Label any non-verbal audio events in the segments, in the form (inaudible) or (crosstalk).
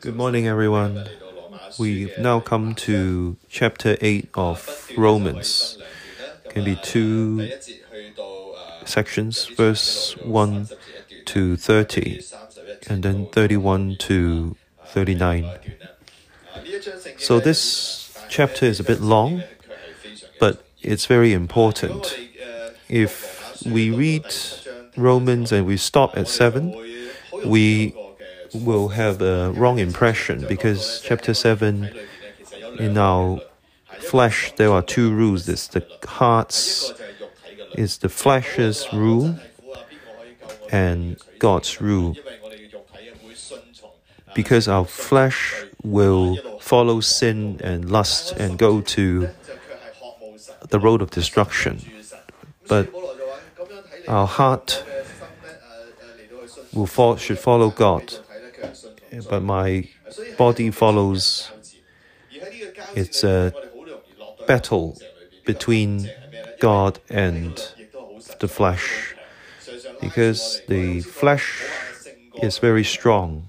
Good morning, everyone. We've now come to chapter 8 of Romans. Can be two sections, verse 1 to 30, and then 31 to 39. So this chapter is a bit long, but it's very important. If we read Romans and we stop at 7, we will have a wrong impression because chapter 7 in our flesh there are two rules. It's the heart's is the flesh's rule and God's rule. Because our flesh will follow sin and lust and go to the road of destruction. But our heart will fall, should follow God but my body follows. It's a battle between God and the flesh because the flesh is very strong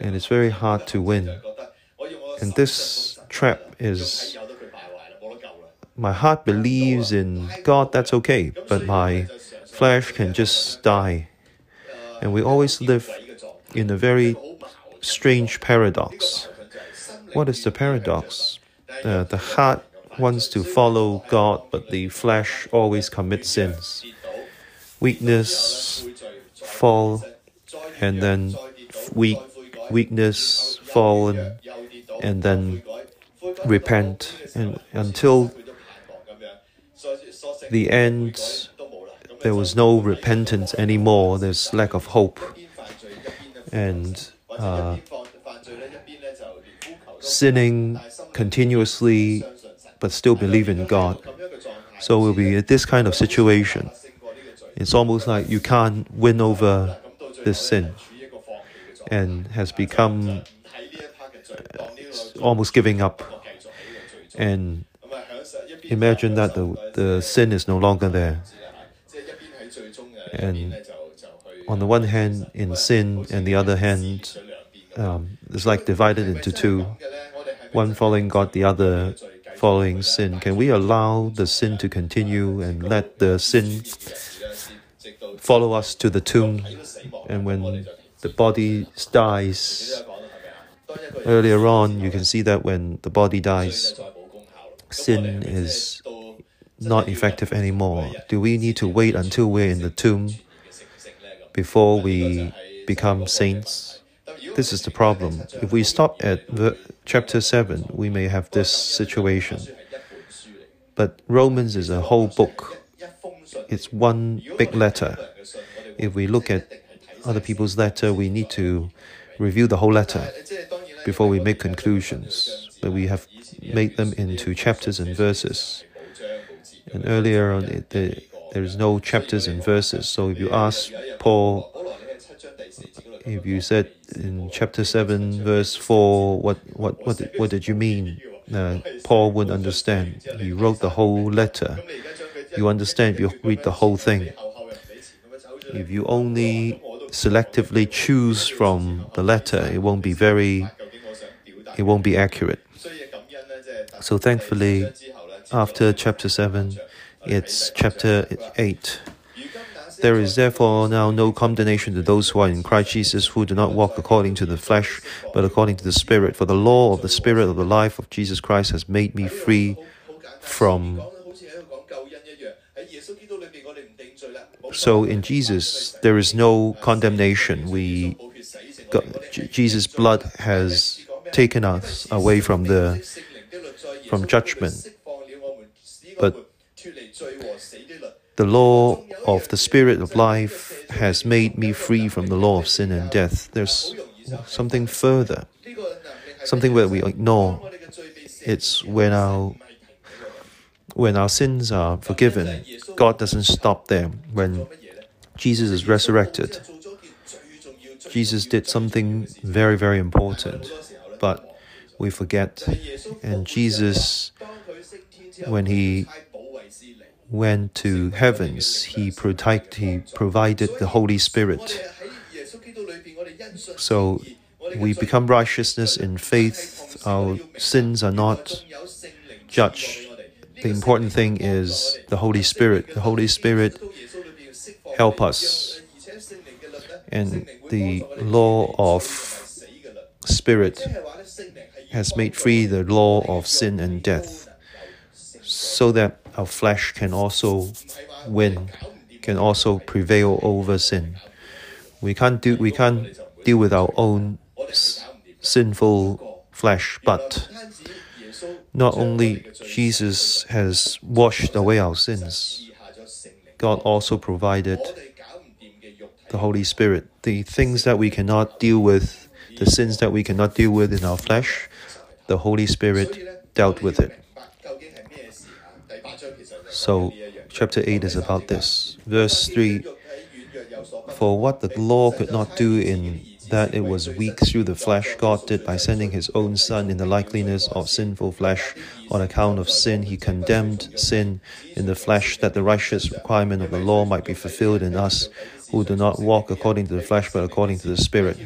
and it's very hard to win. And this trap is my heart believes in God, that's okay, but my flesh can just die. And we always live in a very strange paradox. What is the paradox? Uh, the heart wants to follow God, but the flesh always commits sins. Weakness, fall, and then weak, weakness, fallen, and then repent, and until the end, there was no repentance anymore. There's lack of hope and uh, sinning continuously but still believe in God. So we'll be in this kind of situation. It's almost like you can't win over this sin and has become uh, almost giving up. And imagine that the, the sin is no longer there. And on the one hand in sin, and the other hand, um, it's like divided into two. One following God, the other following sin. Can we allow the sin to continue and let the sin follow us to the tomb? And when the body dies, earlier on, you can see that when the body dies, sin is not effective anymore. Do we need to wait until we're in the tomb before we become saints. This is the problem. If we stop at chapter 7, we may have this situation. But Romans is a whole book, it's one big letter. If we look at other people's letter, we need to review the whole letter before we make conclusions. But we have made them into chapters and verses. And earlier on, it, the, there is no chapters and verses. So if you ask Paul, if you said in chapter 7, verse 4, what, what, what, what did you mean? Uh, Paul wouldn't understand. He wrote the whole letter. You understand if you read the whole thing. If you only selectively choose from the letter, it won't be very, it won't be accurate. So thankfully, after chapter 7, it's chapter 8. There is therefore now no condemnation to those who are in Christ Jesus, who do not walk according to the flesh, but according to the Spirit. For the law of the Spirit of the life of Jesus Christ has made me free from. So in Jesus, there is no condemnation. We, Jesus' blood has taken us away from the from judgment. But the law of the Spirit of life has made me free from the law of sin and death. There's something further, something where we ignore. It's when our when our sins are forgiven, God doesn't stop there. When Jesus is resurrected, Jesus did something very, very important, but we forget. And Jesus, when he went to heavens, he, he provided the Holy Spirit. So we become righteousness in faith. Our sins are not judged. The important thing is the Holy Spirit. The Holy Spirit help us. And the law of Spirit has made free the law of sin and death so that our flesh can also win, can also prevail over sin. We can't do we can't deal with our own sinful flesh, but not only Jesus has washed away our sins, God also provided the Holy Spirit. The things that we cannot deal with, the sins that we cannot deal with in our flesh, the Holy Spirit dealt with it. So, chapter 8 is about this. Verse 3 For what the law could not do in that it was weak through the flesh, God did by sending his own Son in the likeness of sinful flesh. On account of sin, he condemned sin in the flesh, that the righteous requirement of the law might be fulfilled in us, who do not walk according to the flesh, but according to the Spirit.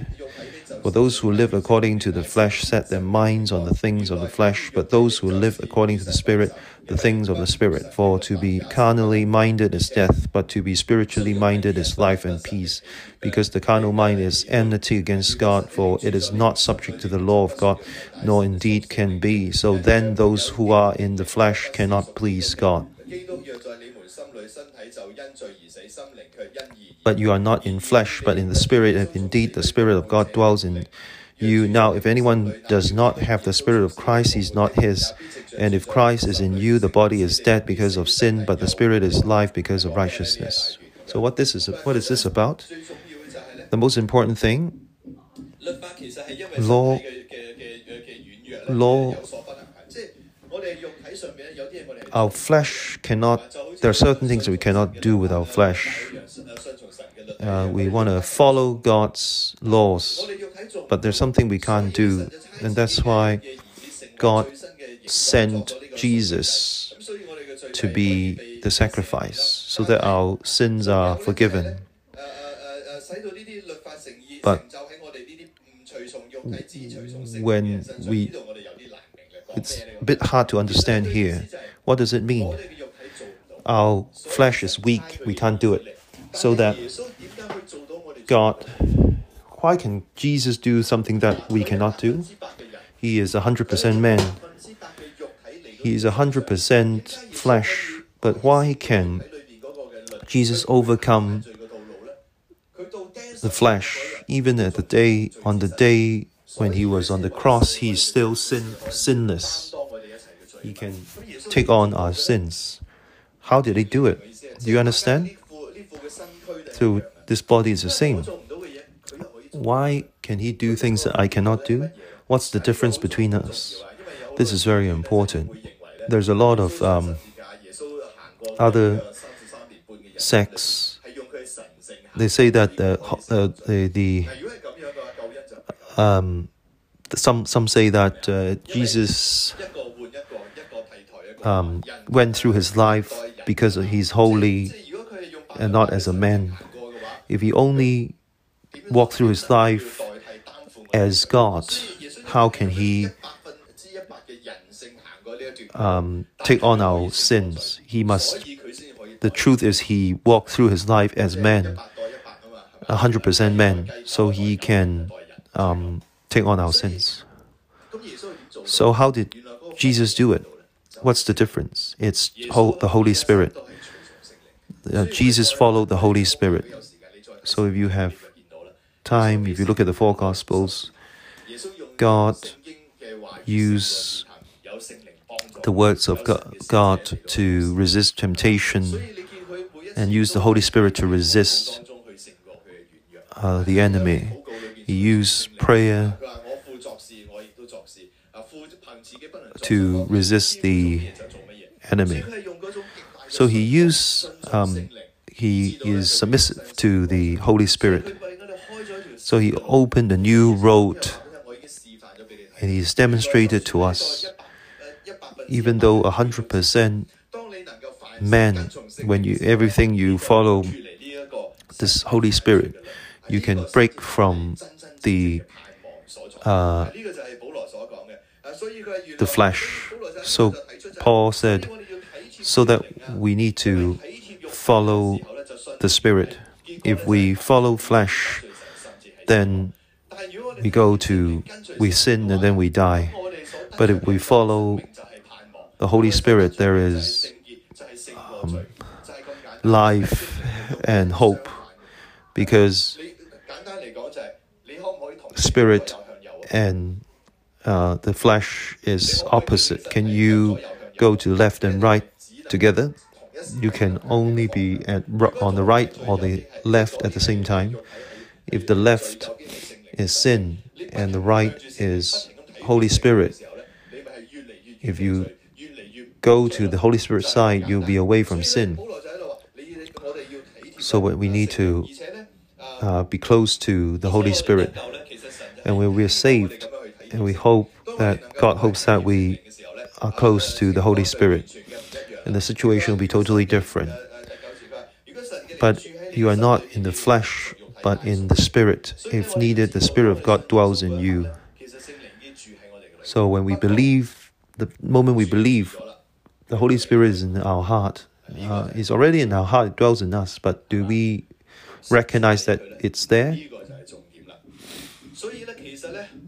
For those who live according to the flesh set their minds on the things of the flesh, but those who live according to the Spirit, the things of the Spirit. For to be carnally minded is death, but to be spiritually minded is life and peace. Because the carnal mind is enmity against God, for it is not subject to the law of God, nor indeed can be. So then those who are in the flesh cannot please God. But you are not in flesh, but in the Spirit, and indeed the Spirit of God dwells in you. Now, if anyone does not have the Spirit of Christ, he is not his. And if Christ is in you, the body is dead because of sin, but the Spirit is life because of righteousness. So, what this is, what is this about? The most important thing, law, law our flesh cannot, there are certain things that we cannot do with our flesh. Uh, we want to follow God's laws, but there's something we can't do, and that's why God sent Jesus to be the sacrifice so that our sins are forgiven. But when we it's a bit hard to understand here. What does it mean? Our flesh is weak, we can't do it. So that God, why can Jesus do something that we cannot do? He is 100% man. He is 100% flesh. But why can Jesus overcome the flesh even at the day on the day when he was on the cross, he is still sin, sinless. He can take on our sins. How did he do it? Do you understand? So this body is the same. Why can he do things that I cannot do? What's the difference between us? This is very important. There's a lot of um, other sects. They say that the, uh, the, the um, some some say that uh, Jesus um, went through his life because he's holy and not as a man. If he only walked through his life as God, how can he um, take on our sins? He must. The truth is, he walked through his life as man, hundred percent man, so he can um, take on our sins. So, how did Jesus do it? What's the difference? It's the Holy Spirit. Uh, Jesus followed the Holy Spirit. So, if you have time, if you look at the four Gospels, God used the words of God to resist temptation and use the Holy Spirit to resist uh, the enemy. He used prayer to resist the enemy. So he used, um, he is submissive to the Holy Spirit. So he opened a new road and he's demonstrated to us, even though a hundred percent man, when you everything you follow this Holy Spirit, you can break from the uh, the flesh. So Paul said, so that we need to follow the spirit. If we follow flesh, then we go to we sin and then we die. But if we follow the Holy Spirit, there is um, life and hope because spirit and uh, the flesh is opposite. Can you go to left and right together? You can only be at, on the right or the left at the same time. If the left is sin and the right is Holy Spirit, if you go to the Holy Spirit side, you'll be away from sin. So we need to uh, be close to the Holy Spirit. And when we're saved, and we hope that God hopes that we are close to the Holy Spirit, and the situation will be totally different. But you are not in the flesh, but in the Spirit. If needed, the Spirit of God dwells in you. So when we believe, the moment we believe, the Holy Spirit is in our heart. Uh, it's already in our heart, it dwells in us. But do we recognize that it's there?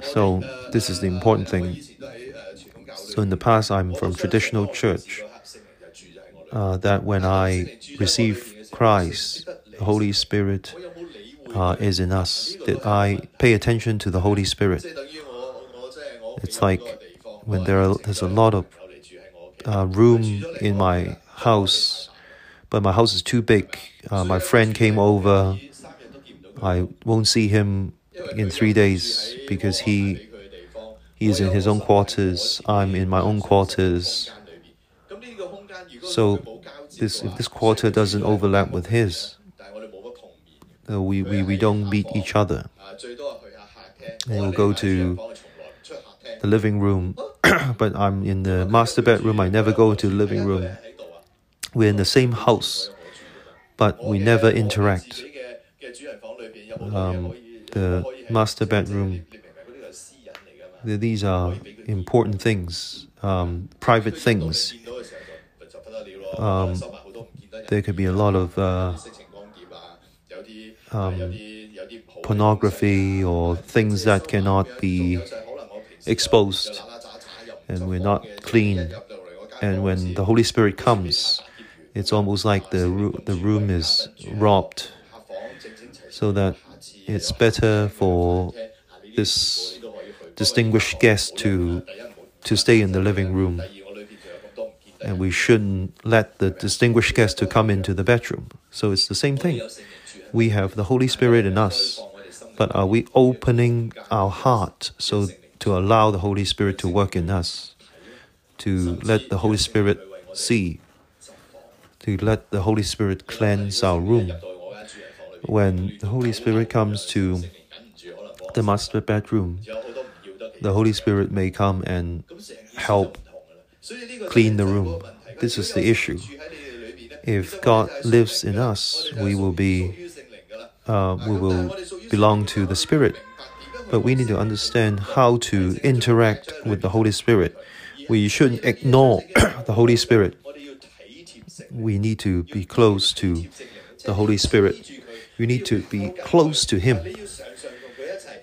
So this is the important thing. So in the past, I'm from traditional church. Uh, that when I receive Christ, the Holy Spirit uh, is in us. That I pay attention to the Holy Spirit. It's like when there are, there's a lot of uh, room in my house, but my house is too big. Uh, my friend came over. I won't see him in three days because he he is in his own quarters. I'm in my own quarters. So this if this quarter doesn't overlap with his, uh, we, we we don't meet each other. And we'll go to the living room, (coughs) but I'm in the master bedroom. I never go to the living room. We're in the same house, but we never interact. Um, the master bedroom. These are important things, um, private things. Um, there could be a lot of uh, um, pornography or things that cannot be exposed, and we're not clean. And when the Holy Spirit comes, it's almost like the the room is robbed, so that it's better for this distinguished guest to to stay in the living room. And we shouldn't let the distinguished guest to come into the bedroom. So it's the same thing. We have the holy spirit in us. But are we opening our heart so to allow the holy spirit to work in us? To let the holy spirit see. To let the holy spirit cleanse our room when the Holy Spirit comes to the master bedroom, the Holy Spirit may come and help clean the room. This is the issue. If God lives in us, we will be, uh, we will belong to the Spirit. But we need to understand how to interact with the Holy Spirit. We shouldn't ignore (coughs) the Holy Spirit. We need to be close to the Holy Spirit. You need to be close to Him.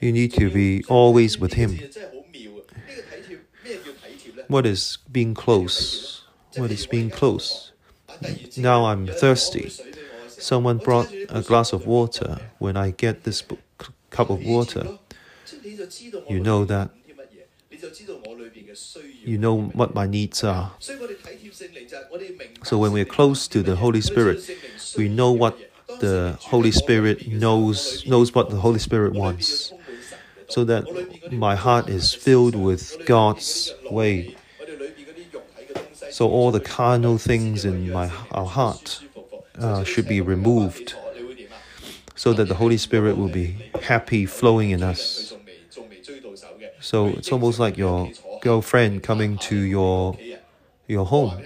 You need to be always with Him. What is being close? What is being close? Now I'm thirsty. Someone brought a glass of water. When I get this cup of water, you know that you know what my needs are. So when we're close to the Holy Spirit, we know what the Holy Spirit knows knows what the Holy Spirit wants, so that my heart is filled with God's way. So all the carnal things in my our heart uh, should be removed, so that the Holy Spirit will be happy flowing in us. So it's almost like your girlfriend coming to your your home.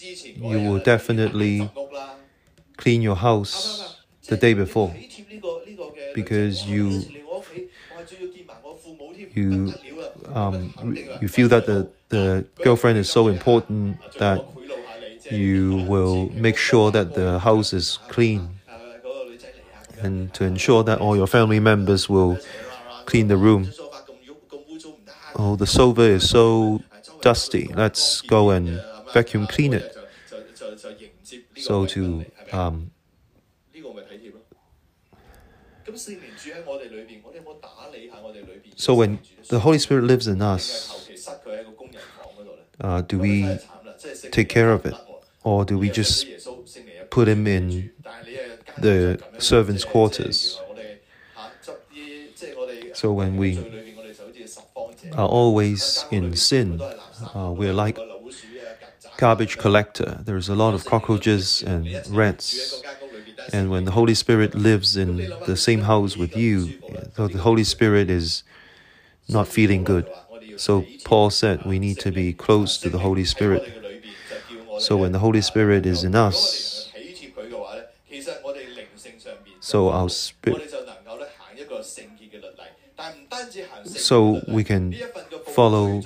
You will definitely clean your house the day before because you you um, you feel that the, the girlfriend is so important that you will make sure that the house is clean and to ensure that all your family members will clean the room. Oh, the sofa is so dusty. Let's go and vacuum clean it. So to um, so when the Holy Spirit lives in us, uh, do we take care of it, or do we just put him in the servants' quarters? So when we are always in sin, uh, we're like garbage collector. There's a lot of cockroaches and rats. And when the Holy Spirit lives in the same house with you, so the Holy Spirit is not feeling good. So Paul said we need to be close to the Holy Spirit. So when the Holy Spirit is in us, so our spirit, so we can follow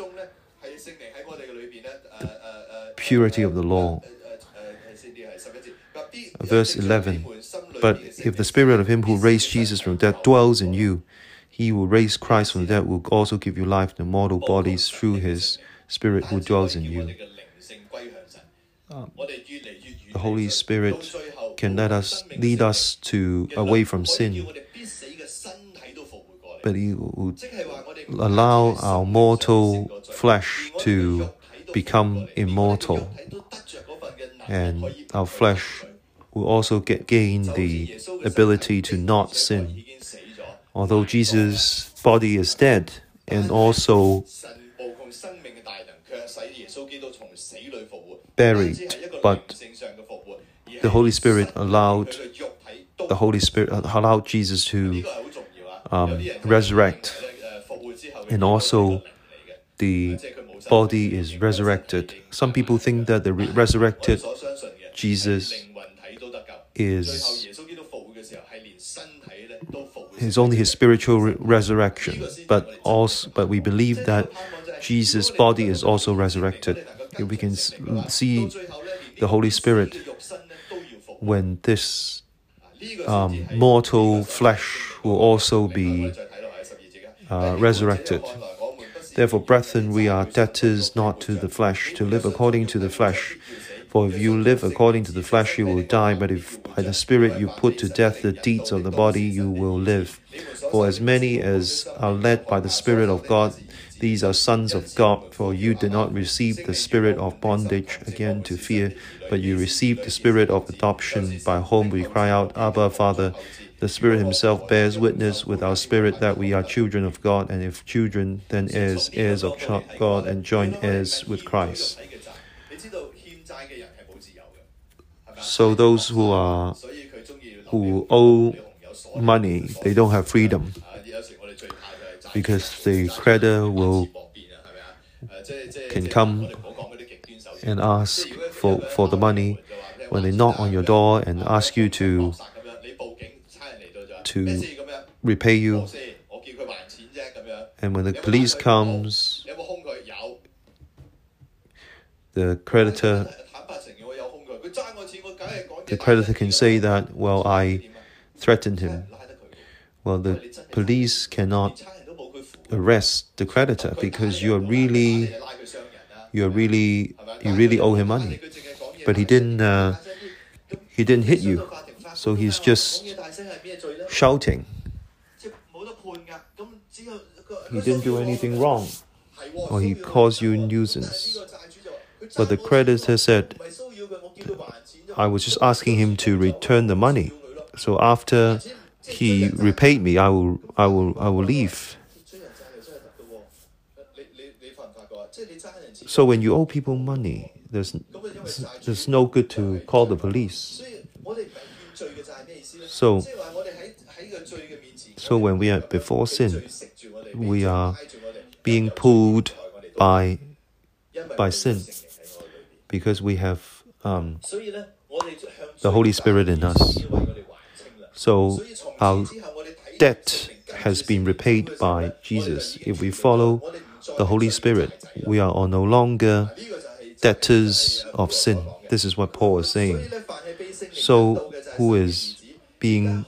the purity of the law. Verse 11 But if the spirit of him who raised Jesus from death dwells in you, he who raised Christ from death will also give you life. To mortal bodies through his spirit who dwells in you. Um, the Holy Spirit can let us lead us to away from sin, but He will allow our mortal flesh to become immortal, and our flesh will also get gain the ability to not sin. Although Jesus' body is dead, and also buried, but the Holy Spirit allowed the Holy Spirit allowed Jesus to um, resurrect, and also the body is resurrected. Some people think that the re resurrected Jesus is is only his spiritual re resurrection, but also but we believe that Jesus' body is also resurrected. We can see the Holy Spirit when this um, mortal flesh will also be uh, resurrected. Therefore, brethren, we are debtors not to the flesh, to live according to the flesh. For if you live according to the flesh, you will die, but if by the Spirit you put to death the deeds of the body, you will live. For as many as are led by the Spirit of God, these are sons of God, for you did not receive the spirit of bondage again to fear, but you received the spirit of adoption, by whom we cry out, Abba, Father. The Spirit Himself bears witness with our spirit that we are children of God, and if children, then heirs, heirs of God, and joint heirs with Christ. So those who are who owe money, they don't have freedom. Because the creditor will can come and ask for, for the money when they knock on your door and ask you to to repay you. And when the police comes the creditor the creditor can say that well I threatened him. Well the police cannot arrest the creditor because you're really you're really you really owe him money. But he didn't uh, he didn't hit you. So he's just shouting. He didn't do anything wrong or he caused you nuisance. But the creditor said I was just asking him to return the money so after he repaid me I will I will I will leave So when you owe people money, there's, there's no good to call the police. So, so when we are before sin, we are being pulled by, by sin because we have um, the Holy Spirit in us. So our debt has been repaid by Jesus. If we follow the Holy Spirit, we are no longer debtors of sin. This is what Paul is saying. So, who is being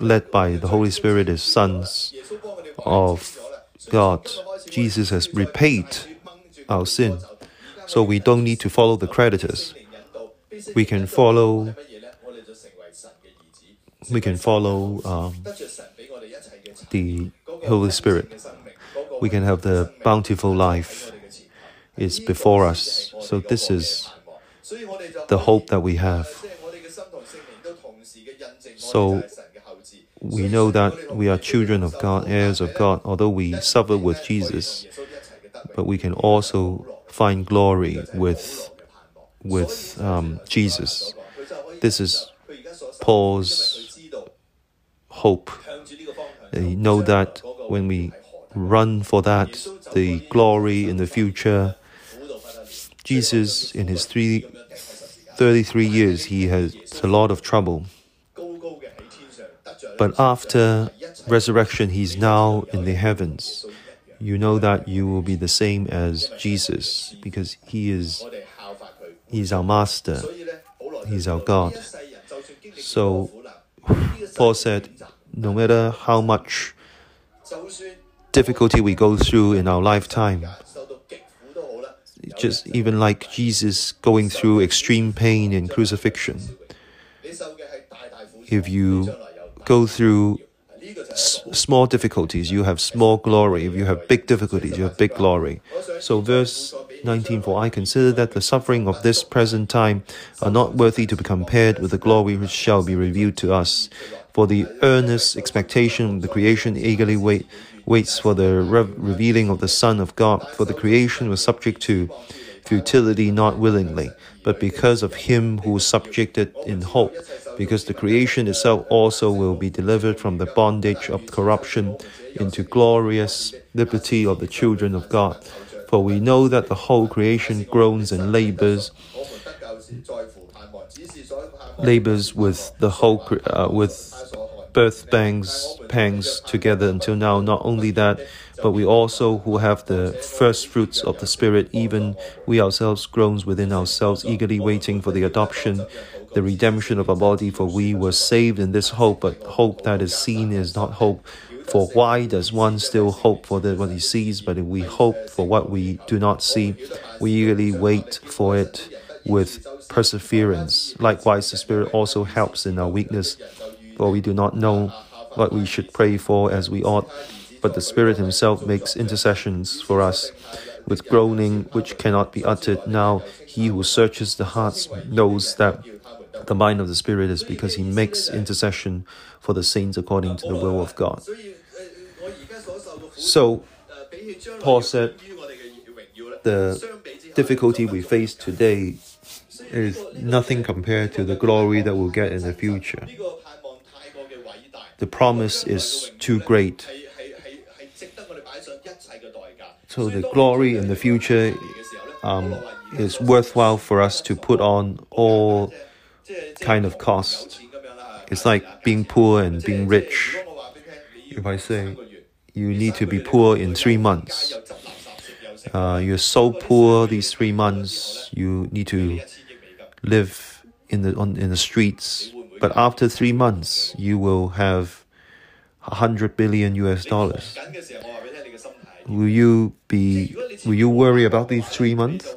led by the Holy Spirit is sons of God. Jesus has repaid our sin. So we don't need to follow the creditors. We can follow we can follow um, the Holy Spirit. We can have the bountiful life. is before us. So this is the hope that we have. So we know that we are children of God, heirs of God, although we suffer with Jesus, but we can also find glory with with um, Jesus. This is Paul's hope. They know that when we run for that, the glory in the future, Jesus, in his three, 33 years, he has a lot of trouble. But after resurrection, he's now in the heavens. You know that you will be the same as Jesus because he is he's our master. He's our God. So Paul said, no matter how much difficulty we go through in our lifetime, just even like Jesus going through extreme pain in crucifixion, if you go through small difficulties, you have small glory. If you have big difficulties, you have big glory. So, verse 19 For I consider that the suffering of this present time are not worthy to be compared with the glory which shall be revealed to us. For the earnest expectation of the creation eagerly wait, waits for the re- revealing of the Son of God. For the creation was subject to futility not willingly, but because of him who subjected in hope, because the creation itself also will be delivered from the bondage of corruption into glorious liberty of the children of God. For we know that the whole creation groans and labors, labors with the whole uh, with birth pangs, pangs together until now. Not only that, but we also who have the first fruits of the Spirit, even we ourselves groans within ourselves, eagerly waiting for the adoption, the redemption of our body. For we were saved in this hope, but hope that is seen is not hope. For why does one still hope for the, what he sees? But if we hope for what we do not see, we eagerly wait for it with perseverance. Likewise, the Spirit also helps in our weakness for we do not know what we should pray for as we ought, but the Spirit Himself makes intercessions for us with groaning which cannot be uttered. Now, He who searches the hearts knows that the mind of the Spirit is because He makes intercession for the saints according to the will of God. So, Paul said, the difficulty we face today is nothing compared to the glory that we'll get in the future the promise is too great. So the glory in the future um, is worthwhile for us to put on all kind of cost. It's like being poor and being rich. If I say you need to be poor in three months, uh, you're so poor these three months, you need to live in the on in the streets but after three months, you will have a hundred billion US dollars. Will you be? Will you worry about these three months?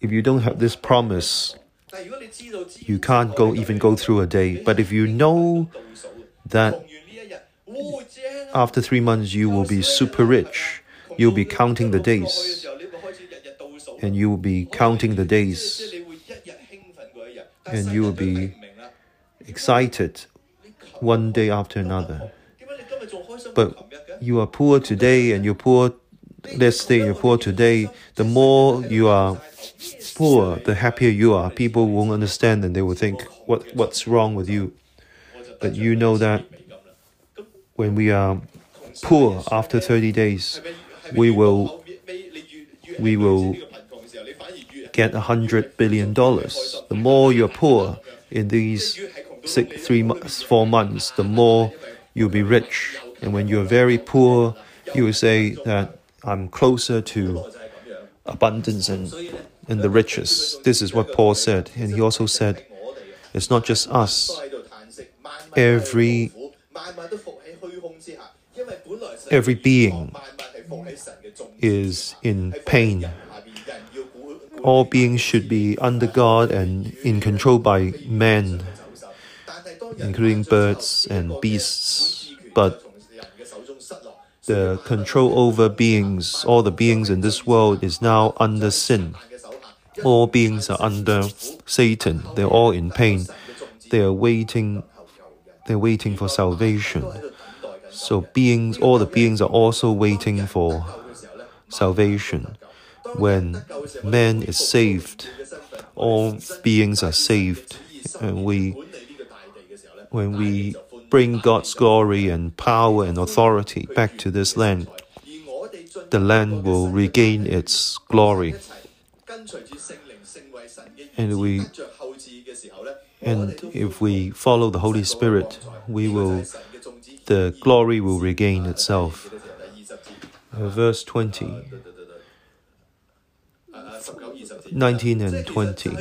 If you don't have this promise, you can't go even go through a day. But if you know that after three months you will be super rich, you'll be counting the days, and you will be counting the days and you will be excited one day after another. But you are poor today and you're poor, let's say you're poor today, the more you are poor, the happier you are. People won't understand and they will think, what, what's wrong with you? But you know that when we are poor after 30 days, we will, we will get hundred billion dollars. The more you're poor in these six, three months, four months, the more you'll be rich. And when you're very poor, you will say that I'm closer to abundance and, and the riches. This is what Paul said. And he also said, it's not just us. Every every being is in pain. All beings should be under God and in control by man, including birds and beasts. But the control over beings, all the beings in this world, is now under sin. All beings are under Satan. They're all in pain. They are waiting. They're waiting for salvation. So beings, all the beings are also waiting for salvation. When man is saved, all beings are saved, and we, when we bring God's glory and power and authority back to this land, the land will regain its glory. And we and if we follow the Holy Spirit, we will the glory will regain itself. Uh, verse 20, 19 and 20.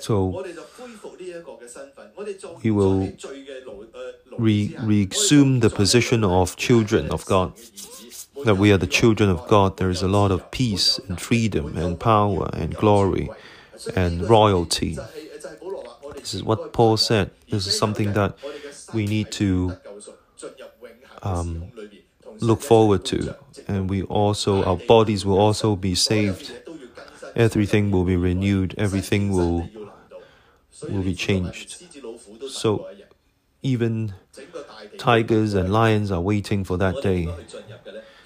So we will re- resume the position of children of God. That we are the children of God. There is a lot of peace and freedom and power and glory and royalty. This is what Paul said. This is something that we need to um, look forward to. And we also, our bodies will also be saved. Everything will be renewed. Everything will, will be changed. So even tigers and lions are waiting for that day.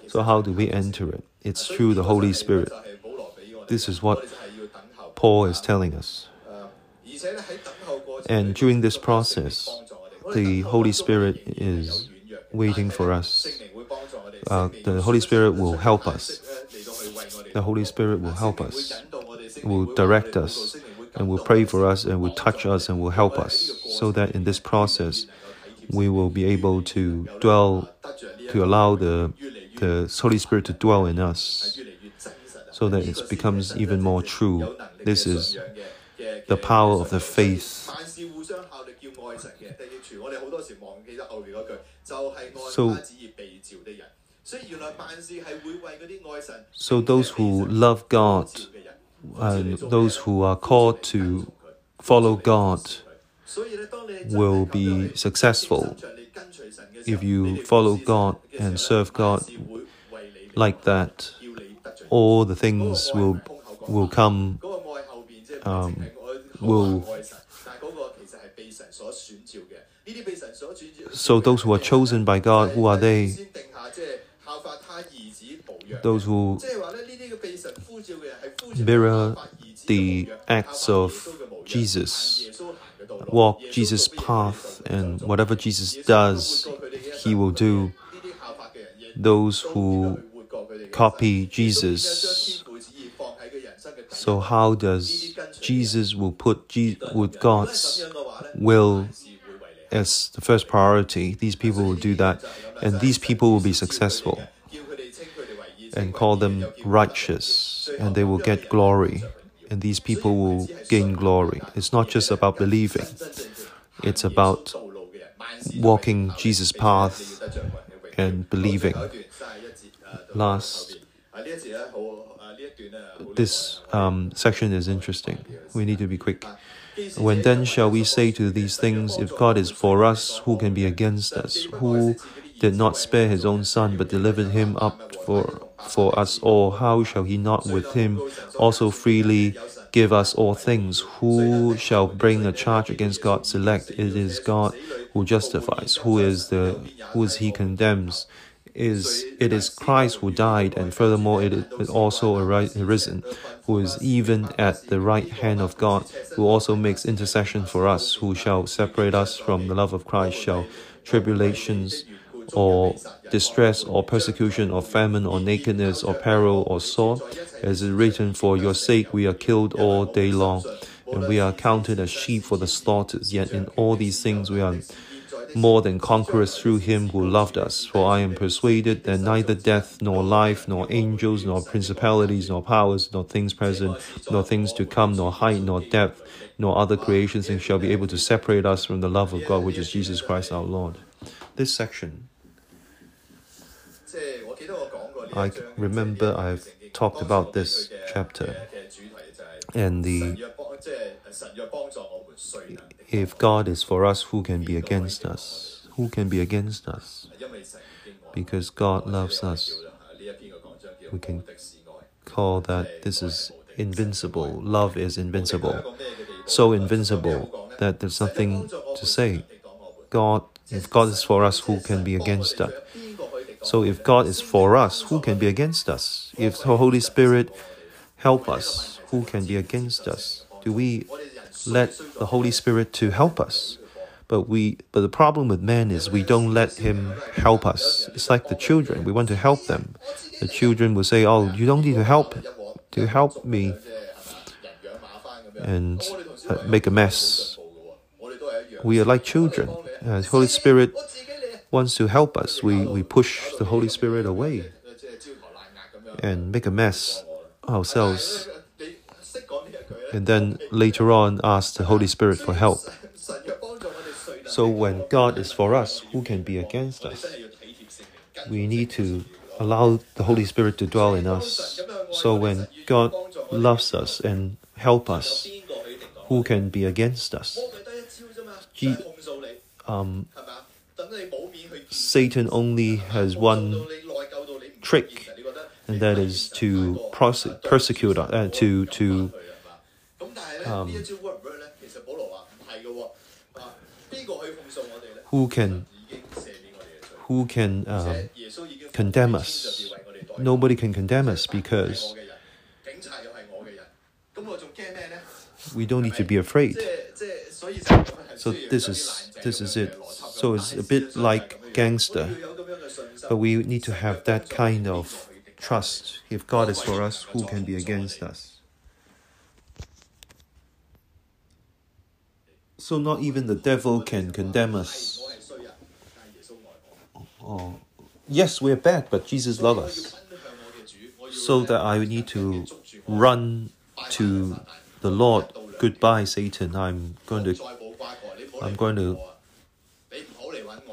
So how do we enter it? It's through the Holy Spirit. This is what Paul is telling us. And during this process, the Holy Spirit is waiting for us. Uh, the Holy Spirit will help us. The Holy Spirit will help us, will direct us, and will pray for us, and will touch us, and will help us, so that in this process, we will be able to dwell, to allow the, the Holy Spirit to dwell in us, so that it becomes even more true. This is the power of the faith so, so those who love God and those who are called to follow God will be successful. If you follow God and serve God like that, all the things will will come um, will so those who are chosen by God, who are they? Those who mirror the acts of Jesus, walk Jesus' path, and whatever Jesus does, he will do. Those who copy Jesus. So how does Jesus will put with God's will as the first priority. These people will do that, and these people will be successful and call them righteous, and they will get glory, and these people will gain glory. It's not just about believing, it's about walking Jesus' path and believing. Last, this um, section is interesting. We need to be quick. When then shall we say to these things, If God is for us, who can be against us? Who did not spare his own son, but delivered him up for, for us all? How shall he not with him also freely give us all things? Who shall bring a charge against God's elect? It is God who justifies. Who is the who is he condemns? Is it is Christ who died, and furthermore it is also arisen, who is even at the right hand of God, who also makes intercession for us, who shall separate us from the love of Christ, shall tribulations or distress or persecution or famine or nakedness or peril or sword, as is written, For your sake we are killed all day long. and we are counted as sheep for the slaughter. Yet in all these things we are more than conquerors through him who loved us. For I am persuaded that neither death, nor life, nor angels, nor principalities, nor powers, nor things present, nor things to come, nor height, nor depth, nor other creations shall be able to separate us from the love of God, which is Jesus Christ our Lord. This section, I remember I've talked about this chapter and the if God is for us, who can be against us? Who can be against us? Because God loves us. We can call that this is invincible. Love is invincible. So invincible that there's nothing to say. God, if God is for us, who can be against us? So if God is for us, who can be against us? If the Holy Spirit help us, who can be against us? Do we let the Holy Spirit to help us? But we but the problem with man is we don't let him help us. It's like the children. We want to help them. The children will say, Oh, you don't need to help to help me and uh, make a mess. We are like children. Uh, the Holy Spirit wants to help us. We, we push the Holy Spirit away and make a mess ourselves and then later on ask the Holy Spirit for help. So when God is for us, who can be against us? We need to allow the Holy Spirit to dwell in us. So when God loves us and help us, who can be against us? Um, Satan only has one trick, and that is to persecute, uh, to to who can who can condemn us? Nobody can condemn us because we don't need to be afraid. So this is this is it. So it's a bit like gangster, but we need to have that kind of trust. If God is for us, who can be against us? So not even the devil can condemn us. Oh, yes, we're bad, but Jesus loves us. So that I need to run to the Lord. Goodbye, Satan. I'm going to. I'm going to.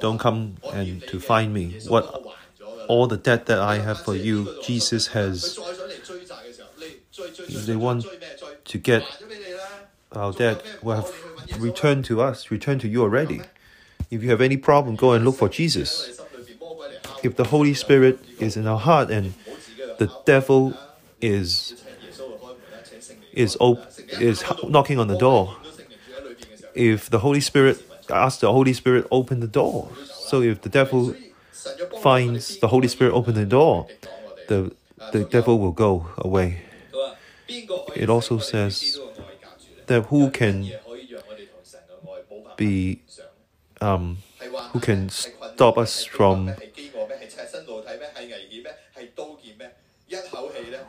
Don't come and to find me. What all the debt that I have for you, Jesus has. If they want to get our debt, we have return to us, return to you already. If you have any problem, go and look for Jesus. If the Holy Spirit is in our heart and the devil is is op- is knocking on the door, if the Holy Spirit ask the Holy Spirit open the door. So if the devil finds the Holy Spirit open the door, the the devil will go away. It also says that who can be um, who can stop us from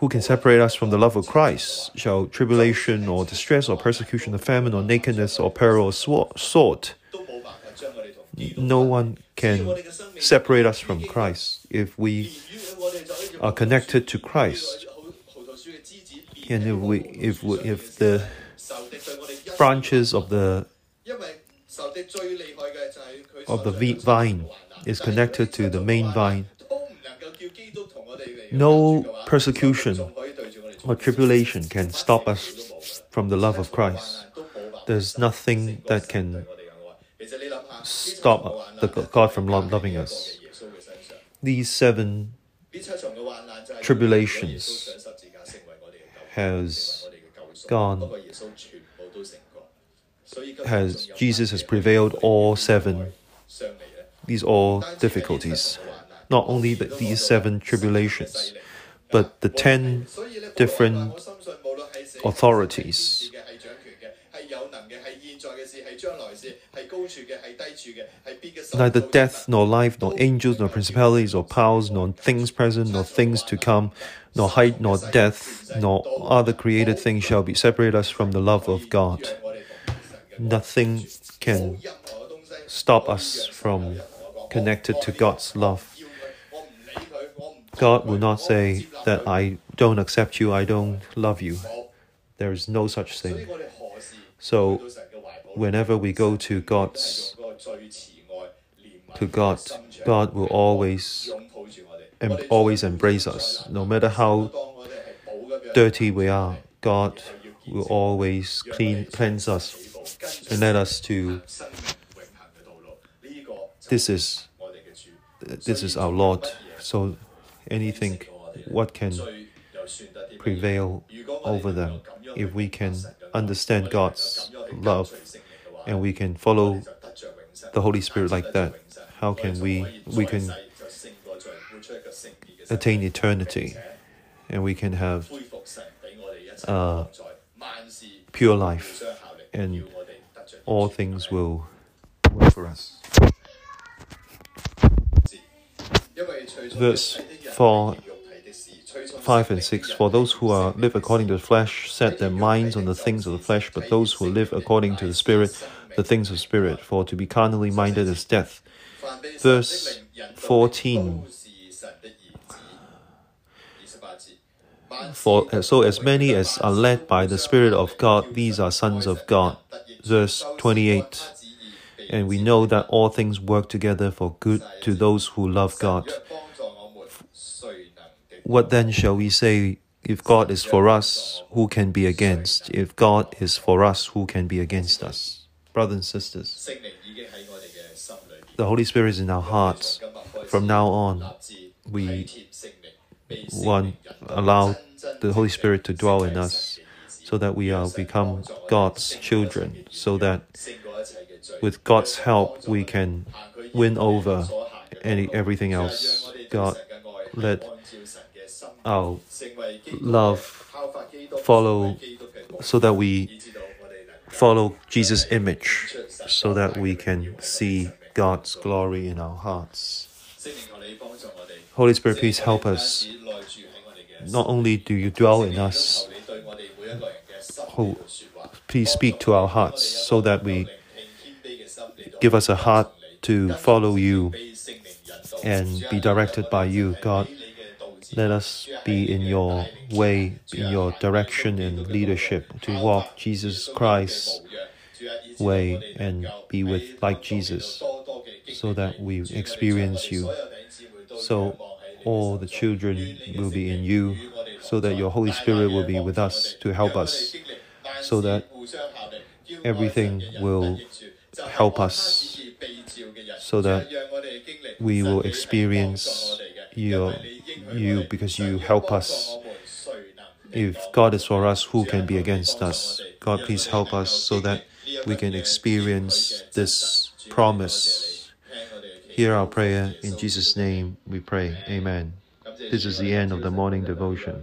who can separate us from the love of Christ? Shall tribulation or distress or persecution or famine or nakedness or peril or sword? No one can separate us from Christ if we are connected to Christ. And if we if we, if the branches of the of the vine is connected to the main vine. No persecution or tribulation can stop us from the love of Christ. There's nothing that can stop the God from loving us. These seven tribulations has gone has Jesus has prevailed all seven these all difficulties. Not only the, these seven tribulations, but the ten different authorities Neither death, nor life, nor angels, nor principalities, or powers, nor things present, nor things to come, nor height, nor depth, nor other created things shall be separate us from the love of God. Nothing can stop us from connected to God's love. God will not say that I don't accept you, I don't love you. There is no such thing. So whenever we go to God's to God, God will always and always embrace us. No matter how dirty we are, God will always clean cleanse us and let us to this is this is our Lord. So anything what can prevail over them? If we can understand God's love and we can follow the Holy Spirit like that how can we we can attain eternity? And we can have uh, pure life and all things will work for us. Verse 4 5 and 6 For those who are live according to the flesh set their minds on the things of the flesh, but those who live according to the Spirit, the things of Spirit. For to be carnally minded is death. Verse 14 For so as many as are led by the Spirit of God, these are sons of God. Verse 28 And we know that all things work together for good to those who love God. What then shall we say? If God is for us, who can be against? If God is for us, who can be against us? Brothers and sisters, the Holy Spirit is in our hearts. From now on, we want allow the Holy Spirit to dwell in us so that we are become God's children, so that with God's help we can win over any everything else. God let our love follow so that we follow Jesus' image so that we can see God's glory in our hearts. Holy Spirit, please help us. Not only do you dwell in us, please speak to our hearts so that we give us a heart to follow you and be directed by you, God. Let us be in your way, in your direction and leadership to walk Jesus Christ's way and be with like Jesus so that we experience you. So all the children will be in you, so that your Holy Spirit will be with us to help us, so that everything will help us, so that we will experience your, you because you help us. If God is for us, who can be against us? God, please help us so that we can experience this promise Hear our prayer. In Jesus' name we pray. Amen. This is the end of the morning devotion.